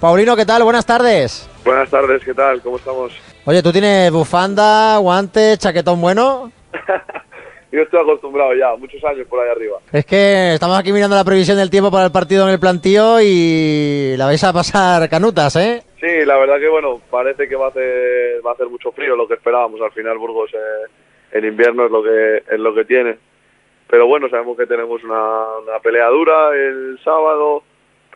Paulino, ¿qué tal? Buenas tardes. Buenas tardes, ¿qué tal? ¿Cómo estamos? Oye, ¿tú tienes bufanda, guantes, chaquetón bueno? Yo estoy acostumbrado ya, muchos años por ahí arriba. Es que estamos aquí mirando la previsión del tiempo para el partido en el plantío y la vais a pasar canutas, ¿eh? Sí, la verdad que bueno, parece que va a hacer, va a hacer mucho frío lo que esperábamos. Al final Burgos eh, el invierno es lo que es lo que tiene. Pero bueno, sabemos que tenemos una, una pelea dura el sábado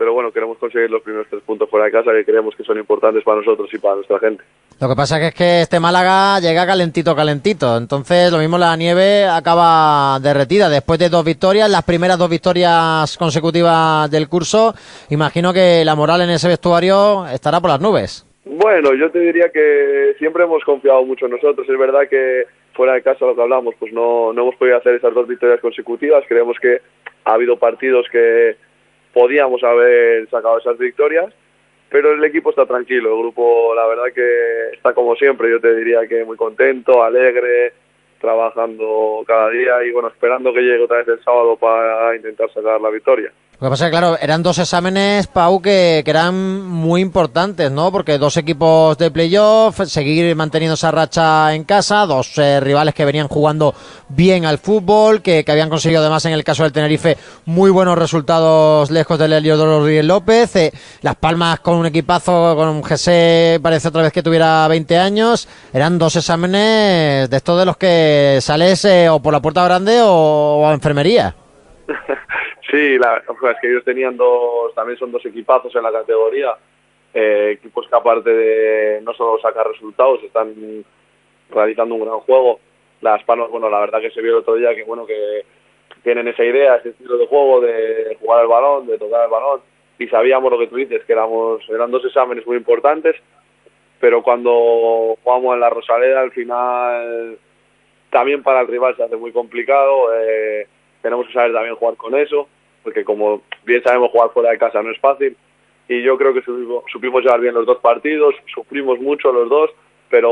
pero bueno, queremos conseguir los primeros tres puntos fuera de casa que creemos que son importantes para nosotros y para nuestra gente. Lo que pasa es que este Málaga llega calentito, calentito. Entonces, lo mismo la nieve acaba derretida. Después de dos victorias, las primeras dos victorias consecutivas del curso, imagino que la moral en ese vestuario estará por las nubes. Bueno, yo te diría que siempre hemos confiado mucho en nosotros. Es verdad que fuera de casa lo que hablamos, pues no, no hemos podido hacer esas dos victorias consecutivas. Creemos que ha habido partidos que podíamos haber sacado esas victorias, pero el equipo está tranquilo, el grupo la verdad que está como siempre, yo te diría que muy contento, alegre, trabajando cada día y bueno, esperando que llegue otra vez el sábado para intentar sacar la victoria. Lo que pasa es que, claro, eran dos exámenes, Pau, que, que eran muy importantes, ¿no? Porque dos equipos de playoff, seguir manteniendo esa racha en casa, dos eh, rivales que venían jugando bien al fútbol, que, que, habían conseguido además en el caso del Tenerife muy buenos resultados lejos del Heliodoro Rodríguez López. Eh, Las Palmas con un equipazo, con un GC, parece otra vez que tuviera 20 años. Eran dos exámenes de estos de los que sales eh, o por la puerta grande o, o a enfermería. Sí, la, es que ellos tenían dos, también son dos equipazos en la categoría, eh, equipos que aparte de no solo sacar resultados, están realizando un gran juego. Las Palmas, bueno, la verdad que se vio el otro día que bueno que tienen esa idea, ese estilo de juego de jugar el balón, de tocar el balón, y sabíamos lo que tú dices, que éramos, eran dos exámenes muy importantes, pero cuando jugamos en la Rosaleda al final también para el rival se hace muy complicado, eh, tenemos que saber también jugar con eso porque como bien sabemos jugar fuera de casa no es fácil y yo creo que supimos, supimos llevar bien los dos partidos, sufrimos mucho los dos, pero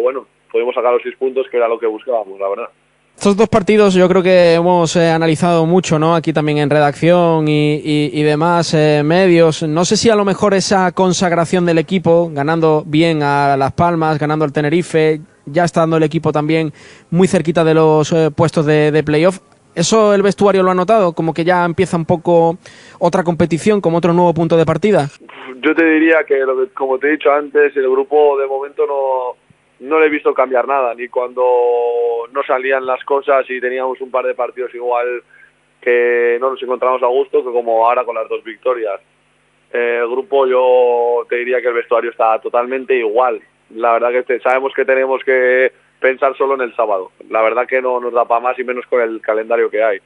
bueno, pudimos sacar los seis puntos que era lo que buscábamos, la verdad. Estos dos partidos yo creo que hemos eh, analizado mucho, ¿no? Aquí también en redacción y, y, demás eh, medios. No sé si a lo mejor esa consagración del equipo, ganando bien a Las Palmas, ganando al Tenerife, ya estando el equipo también muy cerquita de los eh, puestos de, de playoff, ¿Eso el vestuario lo ha notado? Como que ya empieza un poco otra competición, como otro nuevo punto de partida. Yo te diría que, como te he dicho antes, el grupo de momento no, no le he visto cambiar nada, ni cuando no salían las cosas y teníamos un par de partidos igual que no nos encontramos a gusto, que como ahora con las dos victorias. Eh, el grupo yo te diría que el vestuario está totalmente igual. La verdad que sabemos que tenemos que pensar solo en el sábado. La verdad que no nos da para más y menos con el calendario que hay.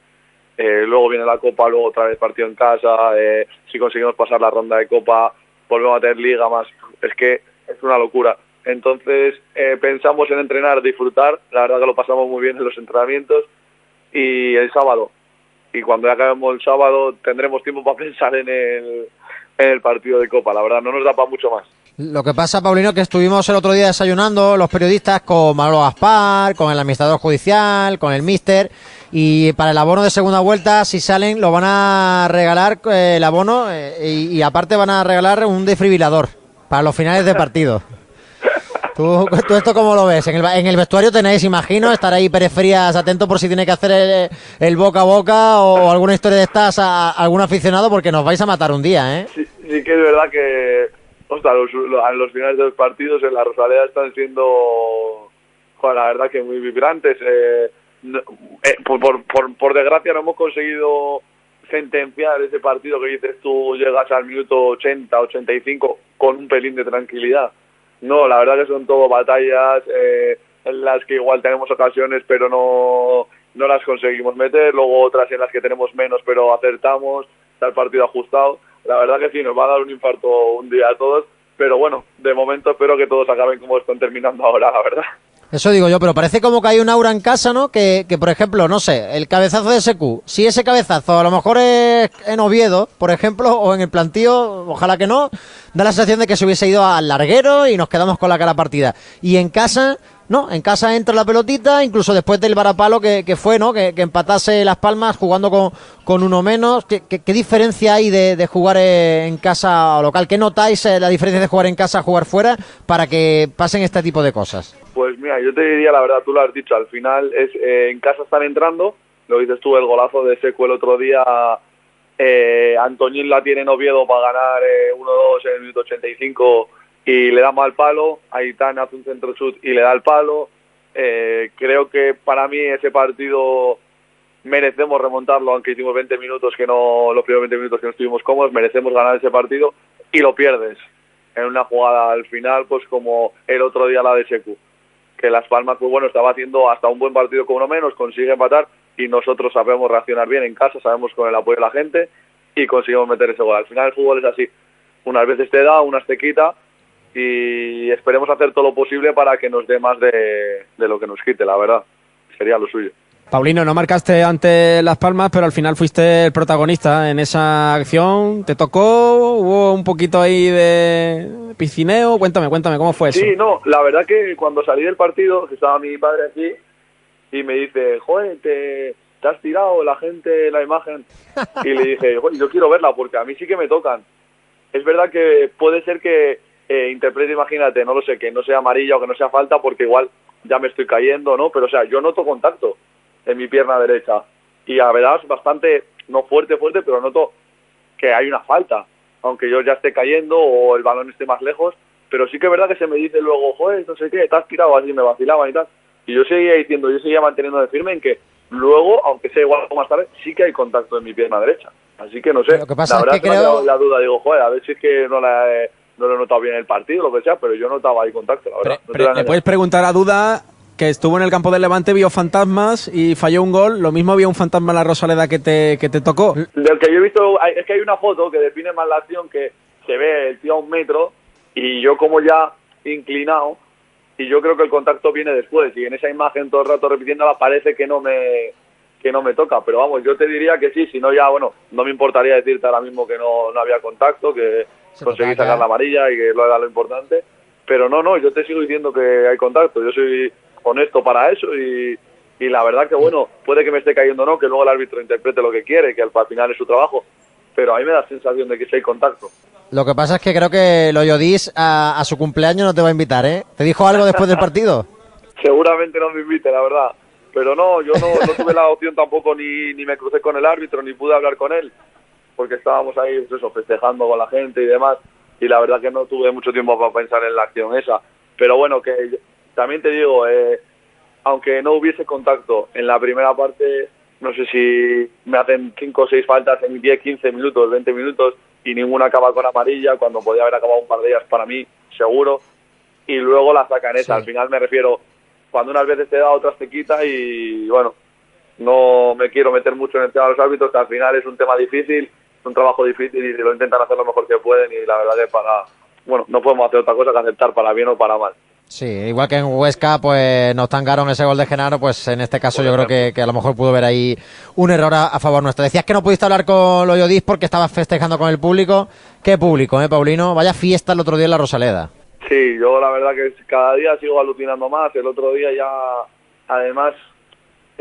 Eh, luego viene la Copa, luego otra vez partido en casa, eh, si conseguimos pasar la ronda de Copa, volvemos a tener liga más. Es que es una locura. Entonces eh, pensamos en entrenar, disfrutar, la verdad que lo pasamos muy bien en los entrenamientos y el sábado. Y cuando ya acabemos el sábado tendremos tiempo para pensar en el, en el partido de Copa. La verdad no nos da para mucho más. Lo que pasa, Paulino, que estuvimos el otro día desayunando los periodistas con Manolo Gaspar, con el administrador judicial, con el mister, y para el abono de segunda vuelta, si salen, lo van a regalar eh, el abono eh, y, aparte van a regalar un defibrilador para los finales de partido. ¿Tú, ¿Tú, esto cómo lo ves? En el, en el, vestuario tenéis, imagino, estar ahí periferias atento por si tiene que hacer el, el boca a boca o alguna historia de estas a, a, algún aficionado porque nos vais a matar un día, ¿eh? Sí, sí que es verdad que ostras, los, los, los, finales de los partidos en la Rosaleda están siendo, joder, la verdad que muy vibrantes. Eh, eh, por, por, por, por, desgracia no hemos conseguido sentenciar ese partido que dices tú llegas al minuto 80, 85 con un pelín de tranquilidad. No, la verdad que son todo batallas eh, en las que igual tenemos ocasiones pero no, no las conseguimos meter, luego otras en las que tenemos menos pero acertamos, está el partido ajustado la verdad que sí, nos va a dar un infarto un día a todos, pero bueno, de momento espero que todos acaben como están terminando ahora, la verdad. Eso digo yo, pero parece como que hay un aura en casa, ¿no? Que, que, por ejemplo, no sé, el cabezazo de SQ, si ese cabezazo a lo mejor es en Oviedo, por ejemplo, o en el plantío, ojalá que no, da la sensación de que se hubiese ido al larguero y nos quedamos con la cara partida. Y en casa no, en casa entra la pelotita, incluso después del varapalo que, que fue, ¿no? Que, que, empatase Las Palmas jugando con, con uno menos. ¿Qué, qué, diferencia hay de, de, jugar en casa o local? ¿Qué notáis eh, la diferencia de jugar en casa a jugar fuera para que pasen este tipo de cosas? Pues mira, yo te diría la verdad, tú lo has dicho, al final es eh, en casa están entrando, lo dices tú, el golazo de Seco el otro día eh, Antoñín la tiene en Oviedo para ganar eh, 1-2 en el minuto 85 y le da mal palo. Aitán hace un centro shoot y le da el palo. Eh, creo que para mí ese partido merecemos remontarlo, aunque hicimos 20 minutos que no, los primeros 20 minutos que no estuvimos cómodos, merecemos ganar ese partido y lo pierdes en una jugada al final, pues como el otro día la de Secu. Que Las Palmas, pues bueno, estaba haciendo hasta un buen partido con uno menos, consigue empatar y nosotros sabemos reaccionar bien en casa, sabemos con el apoyo de la gente y conseguimos meter ese gol. Al final el fútbol es así, unas veces te da, unas te quita y esperemos hacer todo lo posible para que nos dé más de, de lo que nos quite, la verdad, sería lo suyo. Paulino, no marcaste ante Las Palmas, pero al final fuiste el protagonista en esa acción. ¿Te tocó? ¿Hubo un poquito ahí de piscineo? Cuéntame, cuéntame, ¿cómo fue eso? Sí, no, la verdad que cuando salí del partido, estaba mi padre aquí, y me dice, joder, te, te has tirado la gente la imagen. Y le dije, joder, yo quiero verla porque a mí sí que me tocan. Es verdad que puede ser que eh, interprete, imagínate, no lo sé, que no sea amarilla o que no sea falta porque igual ya me estoy cayendo, ¿no? Pero o sea, yo noto contacto en mi pierna derecha. Y a verdad es bastante, no fuerte, fuerte, pero noto que hay una falta. Aunque yo ya esté cayendo o el balón esté más lejos. Pero sí que es verdad que se me dice luego, joder, no sé qué, te has tirado así, me vacilaban y tal. Y yo seguía diciendo, yo seguía manteniendo de firme en que luego, aunque sea igual o más tarde, sí que hay contacto en mi pierna derecha. Así que no sé, Lo que pasa la verdad es que creo- la duda, digo, joder, a ver si es que no la he, no lo he notado bien en el partido, lo que sea, pero yo notaba ahí contacto, la verdad. Pre- No le puedes preguntar a Duda que estuvo en el campo del Levante, vio fantasmas y falló un gol. Lo mismo había un fantasma en la Rosaleda que te, que te tocó. Del que yo he visto, es que hay una foto que define más la acción que se ve el tío a un metro y yo como ya inclinado y yo creo que el contacto viene después y en esa imagen todo el rato repitiéndola parece que no me que no me toca, pero vamos, yo te diría que sí, si no ya, bueno, no me importaría decirte ahora mismo que no, no había contacto, que conseguí sacar la amarilla y que lo era lo importante, pero no, no, yo te sigo diciendo que hay contacto, yo soy honesto para eso y, y la verdad que bueno, puede que me esté cayendo o no, que luego el árbitro interprete lo que quiere, que al al final es su trabajo, pero a mí me da la sensación de que sí hay contacto. Lo que pasa es que creo que Loyodis a, a su cumpleaños no te va a invitar, ¿eh? ¿Te dijo algo después del partido? Seguramente no me invite, la verdad. Pero no, yo no, no tuve la opción tampoco, ni, ni me crucé con el árbitro, ni pude hablar con él, porque estábamos ahí, pues eso, festejando con la gente y demás, y la verdad que no tuve mucho tiempo para pensar en la acción esa. Pero bueno, que también te digo, eh, aunque no hubiese contacto en la primera parte, no sé si me hacen 5 o 6 faltas en 10, 15 minutos, 20 minutos, y ninguna acaba con amarilla, cuando podía haber acabado un par de ellas para mí, seguro, y luego la sacan esa. Sí. Al final me refiero, cuando unas veces te da, otras te quita, y bueno, no me quiero meter mucho en el tema de los árbitros, que al final es un tema difícil, es un trabajo difícil y lo intentan hacer lo mejor que pueden, y la verdad que para, bueno, no podemos hacer otra cosa que aceptar para bien o para mal. Sí, igual que en Huesca, pues nos tangaron ese gol de Genaro, pues en este caso yo creo que, que a lo mejor pudo ver ahí un error a, a favor nuestro. Decías que no pudiste hablar con Loyodis porque estabas festejando con el público. ¿Qué público, eh, Paulino? Vaya fiesta el otro día en la Rosaleda. Sí, yo la verdad que cada día sigo alucinando más. El otro día ya, además,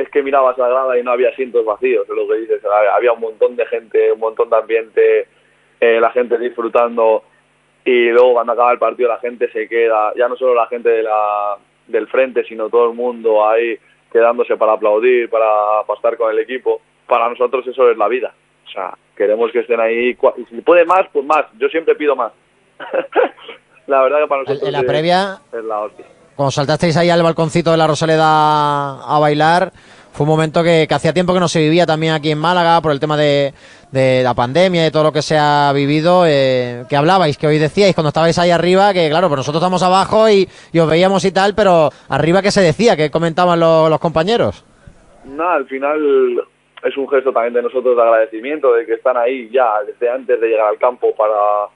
es que mirabas a la grada y no había asientos vacíos, es lo que dices. Había un montón de gente, un montón de ambiente, eh, la gente disfrutando. Y luego cuando acaba el partido la gente se queda, ya no solo la gente de la, del frente, sino todo el mundo ahí quedándose para aplaudir, para, para estar con el equipo. Para nosotros eso es la vida. O sea, queremos que estén ahí. Y si puede más, pues más. Yo siempre pido más. la verdad que para nosotros En la es- previa, es la hostia. Cuando saltasteis ahí al balconcito de la Rosaleda a bailar, fue un momento que, que hacía tiempo que no se vivía también aquí en Málaga por el tema de, de la pandemia y todo lo que se ha vivido. eh, que hablabais, que hoy decíais cuando estabais ahí arriba, que claro, pues nosotros estamos abajo y, y os veíamos y tal, pero arriba que se decía, que comentaban los, los compañeros. Nada, al final es un gesto también de nosotros de agradecimiento, de que están ahí ya desde antes de llegar al campo para,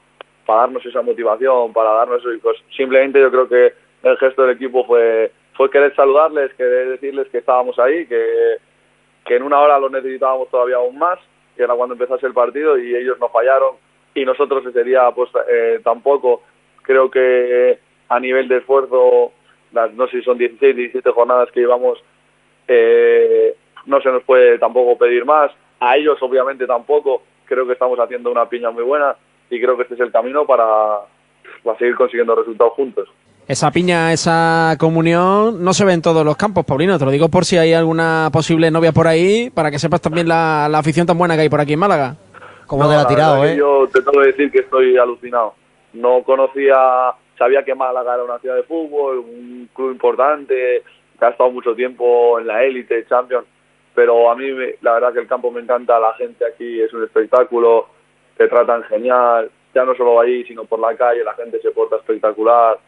para darnos esa motivación, para darnos eso. Y pues simplemente yo creo que el gesto del equipo fue, fue querer saludarles, querer decirles que estábamos ahí, que, que en una hora los necesitábamos todavía aún más, que era cuando empezase el partido y ellos no fallaron y nosotros ese día pues eh, tampoco. Creo que a nivel de esfuerzo las, no sé si son 16, 17 jornadas que llevamos, eh, no se nos puede tampoco pedir más. A ellos, obviamente, tampoco. Creo que estamos haciendo una piña muy buena y creo que este es el camino para, para seguir consiguiendo resultados juntos. Esa piña, esa comunión no se ve en todos los campos, Paulino. Te lo digo por si hay alguna posible novia por ahí, para que sepas también la, la afición tan buena que hay por aquí en Málaga. Como te la ha tirado, ¿eh? Yo te tengo que decir que estoy alucinado. No conocía, sabía que Málaga era una ciudad de fútbol, un club importante, que ha estado mucho tiempo en la élite, Champions, pero a mí la verdad que el campo me encanta, la gente aquí es un espectáculo, te tratan genial, ya no solo ahí, sino por la calle, la gente se porta espectacular,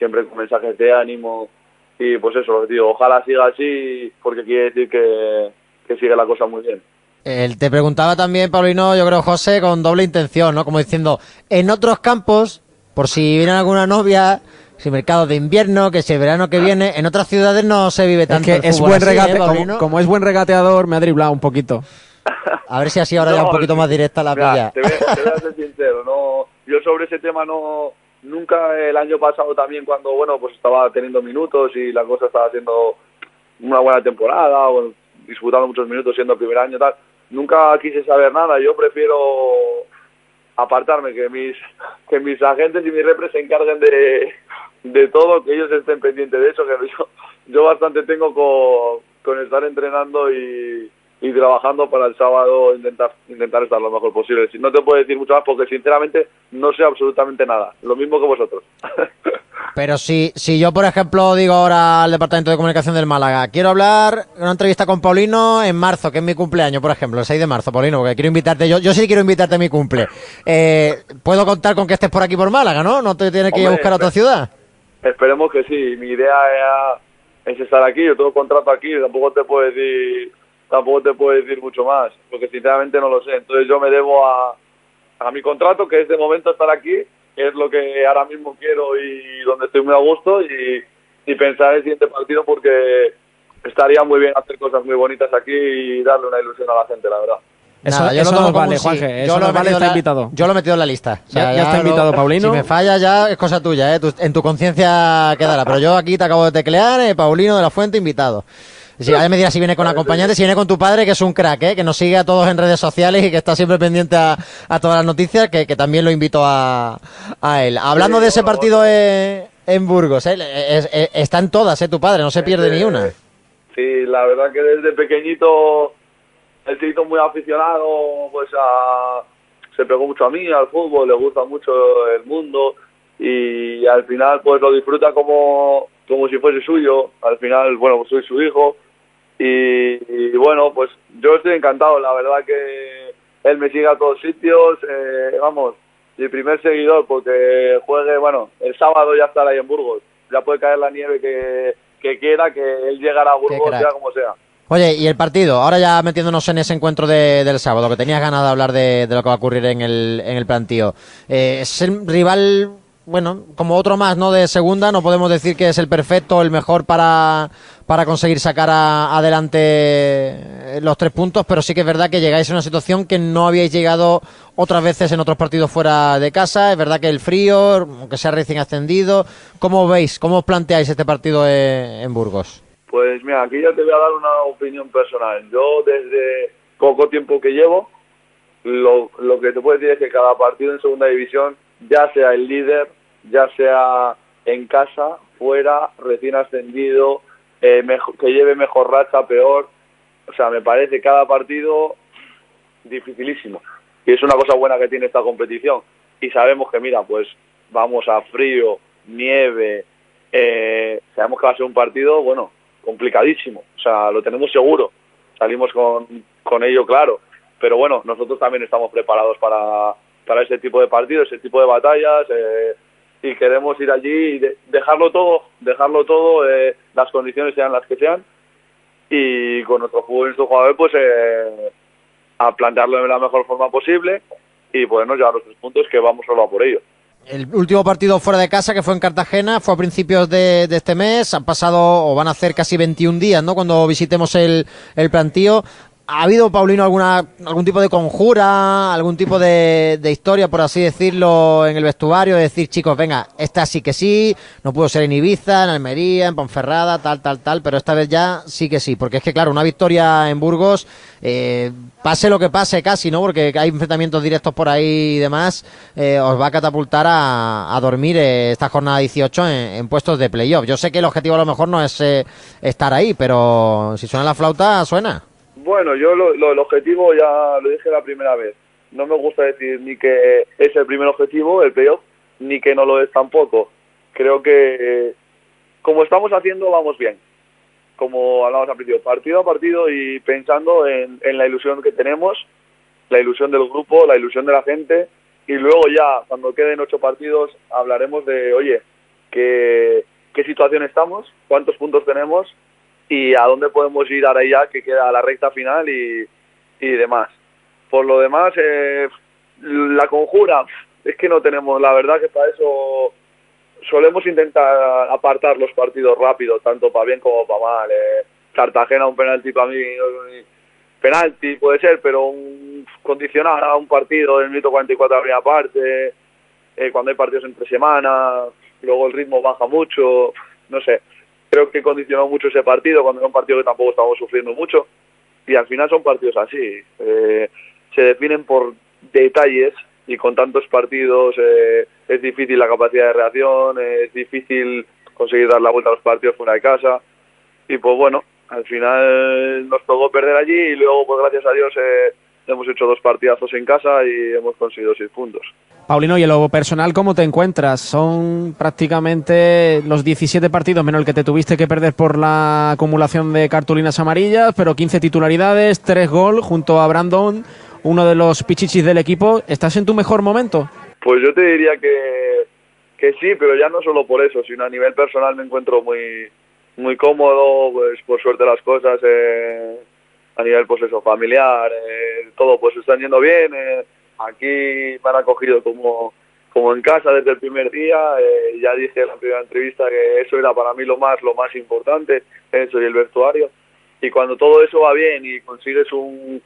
siempre con mensajes de ánimo y pues eso, lo que digo, ojalá siga así porque quiere decir que, que sigue la cosa muy bien. Él te preguntaba también, Paulino, yo creo, José, con doble intención, ¿no? Como diciendo, en otros campos, por si viene alguna novia, si mercado de invierno, que si el verano que viene, en otras ciudades no se vive tanto. Es que es buen regate, como, como, es buen regateador, me ha driblado un poquito. A ver si así ahora ya un poquito más directa la pilla. Te voy, te voy a ser sincero, no, yo sobre ese tema no, nunca el año pasado también cuando, bueno, pues estaba teniendo minutos y la cosa estaba haciendo una buena temporada, bueno, disputando muchos minutos siendo el primer año tal, nunca quise saber nada, yo prefiero apartarme, que mis, que mis agentes y mis repres se encarguen de, de todo, que ellos estén pendientes de eso, que yo, yo bastante tengo con, con estar entrenando y, y trabajando para el sábado intentar intentar estar lo mejor posible. No te puedo decir mucho más porque sinceramente no sé absolutamente nada, lo mismo que vosotros. Pero si, si yo, por ejemplo, digo ahora al Departamento de Comunicación del Málaga, quiero hablar una entrevista con Paulino en marzo, que es mi cumpleaños, por ejemplo, el 6 de marzo, Paulino, porque quiero invitarte, yo, yo sí quiero invitarte a mi cumple. Eh, Puedo contar con que estés por aquí por Málaga, ¿no? No te tienes que ir a buscar a otra ciudad. Esperemos que sí, mi idea es estar aquí, yo tengo contrato aquí, tampoco te puedo decir tampoco te puedo decir mucho más, porque sinceramente no lo sé. Entonces yo me debo a, a mi contrato, que es de momento estar aquí, que es lo que ahora mismo quiero y donde estoy muy a gusto, y, y pensar en el siguiente partido porque estaría muy bien hacer cosas muy bonitas aquí y darle una ilusión a la gente, la verdad. Eso, Nada, eso no vale, Juanje. Eso yo lo vale, está invitado. Yo lo he metido en la lista. O sea, ya, ya, está invitado, Paulino. Si me falla ya es cosa tuya, ¿eh? en tu conciencia quedará. Pero yo aquí te acabo de teclear, eh, Paulino de la Fuente invitado. Si me dirás si viene con acompañante, si viene con tu padre, que es un crack, ¿eh? que nos sigue a todos en redes sociales y que está siempre pendiente a, a todas las noticias, que, que, también lo invito a, a él. Hablando sí, de ese partido en, en Burgos, ¿eh? es, es, está en todas, ¿eh? tu padre, no se pierde sí, ni una. Sí, la verdad que desde pequeñito él se hizo muy aficionado, pues a, se pegó mucho a mí, al fútbol, le gusta mucho el mundo y al final pues lo disfruta como, como si fuese suyo. Al final, bueno, pues soy su hijo y, y, bueno, pues yo estoy encantado, la verdad que él me sigue a todos sitios, eh, vamos, mi primer seguidor porque juegue, bueno, el sábado ya estará ahí en Burgos, ya puede caer la nieve que, que quiera, que él llegará a Burgos, sea como sea. Oye, y el partido, ahora ya metiéndonos en ese encuentro de, del sábado, que tenías ganas de hablar de, de, lo que va a ocurrir en el, en el plantío. Eh, es el rival bueno, como otro más, ¿no? De segunda, no podemos decir que es el perfecto, el mejor para, para conseguir sacar a, adelante los tres puntos, pero sí que es verdad que llegáis a una situación que no habíais llegado otras veces en otros partidos fuera de casa. Es verdad que el frío, aunque sea recién ascendido, ¿cómo veis, cómo os planteáis este partido en, en Burgos? Pues mira, aquí ya te voy a dar una opinión personal. Yo desde poco tiempo que llevo, lo, lo que te puedo decir es que cada partido en segunda división, ya sea el líder, ya sea en casa, fuera, recién ascendido, eh, que lleve mejor racha, peor. O sea, me parece cada partido dificilísimo. Y es una cosa buena que tiene esta competición. Y sabemos que, mira, pues vamos a frío, nieve, eh, sabemos que va a ser un partido, bueno, complicadísimo. O sea, lo tenemos seguro. Salimos con, con ello claro. Pero bueno, nosotros también estamos preparados para, para ese tipo de partidos, ese tipo de batallas. Eh, y queremos ir allí y de, dejarlo todo, dejarlo todo, eh, las condiciones sean las que sean y con nuestro fútbol y nuestro jugador pues eh, a plantearlo de la mejor forma posible y podernos llevar los tres puntos que vamos solo a por ello. El último partido fuera de casa, que fue en Cartagena, fue a principios de, de, este mes. Han pasado, o van a hacer casi 21 días, ¿no? Cuando visitemos el, el plantío. ¿Ha habido, Paulino, alguna, algún tipo de conjura, algún tipo de, de, historia, por así decirlo, en el vestuario? De decir, chicos, venga, esta sí que sí, no pudo ser en Ibiza, en Almería, en Ponferrada, tal, tal, tal, pero esta vez ya sí que sí. Porque es que, claro, una victoria en Burgos, eh, pase lo que pase casi, ¿no? Porque hay enfrentamientos directos por ahí y demás, eh, os va a catapultar a, a dormir eh, esta jornada 18 en, en, puestos de playoff. Yo sé que el objetivo a lo mejor no es eh, estar ahí, pero si suena la flauta, suena. Bueno, yo lo, lo, el objetivo ya lo dije la primera vez. No me gusta decir ni que es el primer objetivo, el playoff, ni que no lo es tampoco. Creo que como estamos haciendo, vamos bien. Como hablamos al principio, partido a partido y pensando en, en la ilusión que tenemos, la ilusión del grupo, la ilusión de la gente, y luego ya, cuando queden ocho partidos, hablaremos de, oye, qué, qué situación estamos, cuántos puntos tenemos y a dónde podemos ir ahora ya que queda la recta final y, y demás. Por lo demás, eh, la conjura, es que no tenemos, la verdad que para eso solemos intentar apartar los partidos rápido, tanto para bien como para mal. Eh. Cartagena un penalti para mí, penalti puede ser, pero un, condicionar a un partido en el minuto 44 de la primera parte, eh, cuando hay partidos entre semana, luego el ritmo baja mucho, no sé creo que condicionó mucho ese partido cuando era un partido que tampoco estábamos sufriendo mucho y al final son partidos así. Eh, se definen por detalles y con tantos partidos eh, es difícil la capacidad de reacción es difícil conseguir dar la vuelta a los partidos fuera de casa y pues bueno al final nos tocó perder allí y luego pues gracias a Dios eh, hemos hecho dos partidazos en casa y hemos conseguido seis puntos Paulino, y en lo personal, ¿cómo te encuentras? Son prácticamente los 17 partidos menos el que te tuviste que perder por la acumulación de cartulinas amarillas, pero 15 titularidades, 3 gol junto a Brandon, uno de los pichichis del equipo. ¿Estás en tu mejor momento? Pues yo te diría que, que sí, pero ya no solo por eso, sino a nivel personal me encuentro muy, muy cómodo, pues por suerte las cosas, eh, a nivel pues eso, familiar, eh, todo pues están yendo bien. Eh, aquí me han acogido como, como en casa desde el primer día. Eh, ya dije en la primera entrevista que eso era para mí lo más, lo más importante, eso y el vestuario. Y cuando todo eso va bien y consigues un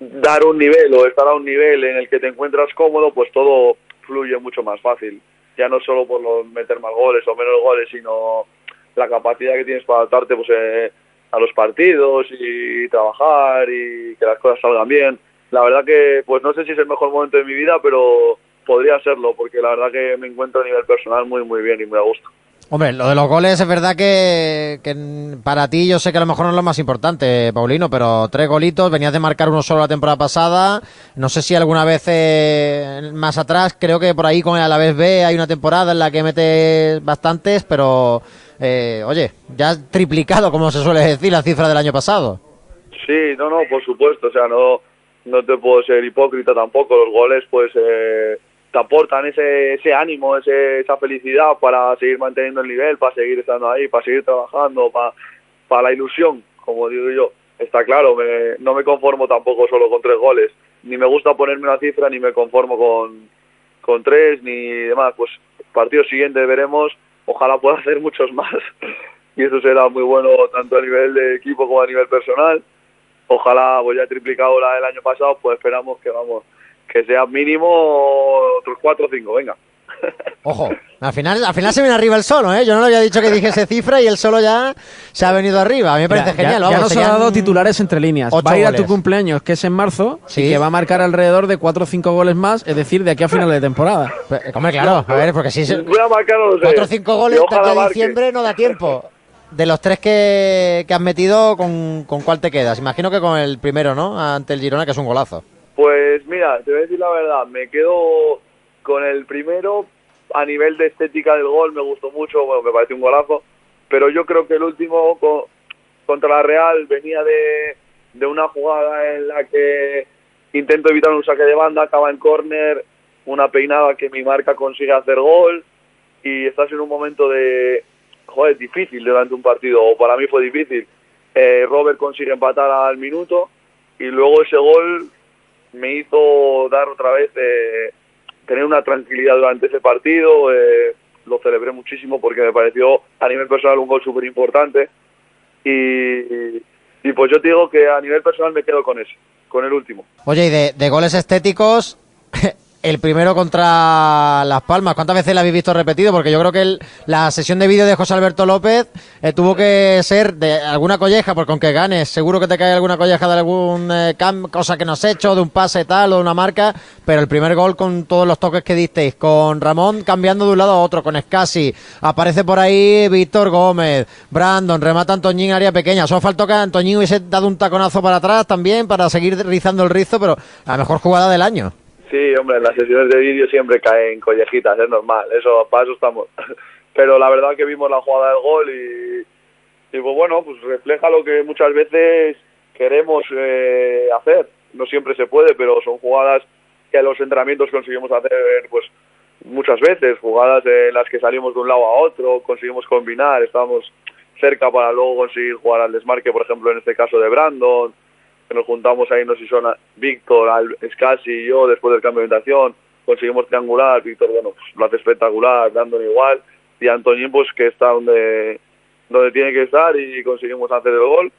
dar un nivel o estar a un nivel en el que te encuentras cómodo, pues todo fluye mucho más fácil. Ya no solo por los meter más goles o menos goles, sino la capacidad que tienes para adaptarte pues, eh, a los partidos y trabajar y que las cosas salgan bien la verdad que pues no sé si es el mejor momento de mi vida, pero podría serlo, porque la verdad que me encuentro a nivel personal muy muy bien y muy a gusto. Hombre, lo de los goles es verdad que, para ti yo sé que a lo mejor no es lo más importante, Paulino, pero tres golitos, venías de marcar uno solo la temporada pasada, no sé si alguna vez eh, más atrás, creo que por ahí con el Alavés B hay una temporada en la que metes bastantes, pero eh, oye, ya has triplicado, como se suele decir, la cifra del año pasado. Sí, no, no, por supuesto, o sea, no no te puedo ser hipócrita tampoco, los goles pues eh, te aportan ese, ese ánimo, ese, esa felicidad para seguir manteniendo el nivel, para seguir estando ahí, para seguir trabajando, para, para la ilusión, como digo yo. Está claro, me, no me conformo tampoco solo con tres goles, ni me gusta ponerme una cifra, ni me conformo con, con tres, ni demás. Pues partido siguiente veremos, ojalá pueda hacer muchos más, y eso será muy bueno tanto a nivel de equipo como a nivel personal ojalá pues ya triplicado la del año pasado, pues esperamos que vamos, que sea mínimo otros cuatro o cinco, venga. Ojo, al final, al final se viene arriba el solo, ¿eh? Yo no le había dicho que dijese cifra y el solo ya se ha venido arriba. A mí me parece ya, genial. Ya, ya nos ha dado titulares entre líneas. Va a ir goles. a tu cumpleaños, que es en marzo, Sí. y que va a marcar alrededor de cuatro o cinco goles más, es decir, de aquí a final de temporada. Pues, Hombre, claro, a ver, porque si se- Voy a marcar, no lo sé. cuatro o cinco goles Y de ojalá aquí a marque. diciembre no da tiempo. De los tres que, que has metido, ¿con, ¿con cuál te quedas? Imagino que con el primero, ¿no? Ante el Girona, que es un golazo. Pues mira, te voy a decir la verdad, me quedo con el primero a nivel de estética del gol, me gustó mucho, bueno, me pareció un golazo, pero yo creo que el último co- contra la Real venía de, de una jugada en la que intento evitar un saque de banda, acaba en córner, una peinada que mi marca consigue hacer gol y estás en un momento de, joder, difícil durante un partido, o para mí fue difícil. Eh, Robert consigue empatar al minuto y luego ese gol me hizo dar otra vez eh, tener una tranquilidad durante ese partido. eh, lo celebré muchísimo porque me pareció a nivel personal un gol súper importante. Y, Y pues yo digo que a nivel personal me quedo con ese, con el último. Oye, y de, de goles estéticos, el primero contra Las Palmas, ¿cuántas veces la habéis visto repetido? Porque yo creo que el- la sesión de vídeo de José Alberto López eh, tuvo que ser de alguna colleja, porque aunque ganes, seguro que te cae alguna colleja de algún eh, cosa que no has hecho, de un pase tal o de una marca, pero el primer gol con todos los toques que disteis, con Ramón cambiando de un lado a otro, con Escasi, aparece por ahí Víctor Gómez, Brandon, remata Antoñín en área pequeña, solo faltó que Antoñín hubiese dado un taconazo para atrás también para seguir rizando el rizo, pero la mejor jugada del año. Sí, hombre, en las sesiones de vídeo siempre caen collejitas, es normal, eso, para eso estamos. Pero la verdad que vimos la jugada del gol y, y pues bueno, pues refleja lo que muchas veces queremos eh, hacer. No siempre se puede, pero son jugadas que en los entrenamientos conseguimos hacer pues muchas veces, jugadas en las que salimos de un lado a otro, conseguimos combinar, estábamos cerca para luego conseguir jugar al desmarque, por ejemplo, en este caso de Brandon, que nos juntamos ahí, no sé si son Víctor, Scassi y yo, después del cambio de orientación, conseguimos triangular, Víctor, bueno, pues, lo hace espectacular, Brandon igual, y Antoñín, pues que está donde, donde tiene que estar y conseguimos hacer el gol,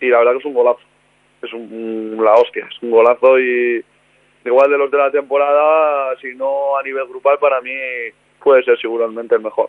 y la verdad que es un golazo, es un, la hostia, es un golazo y igual de los de la temporada, si no a nivel grupal, para mí puede ser seguramente el mejor.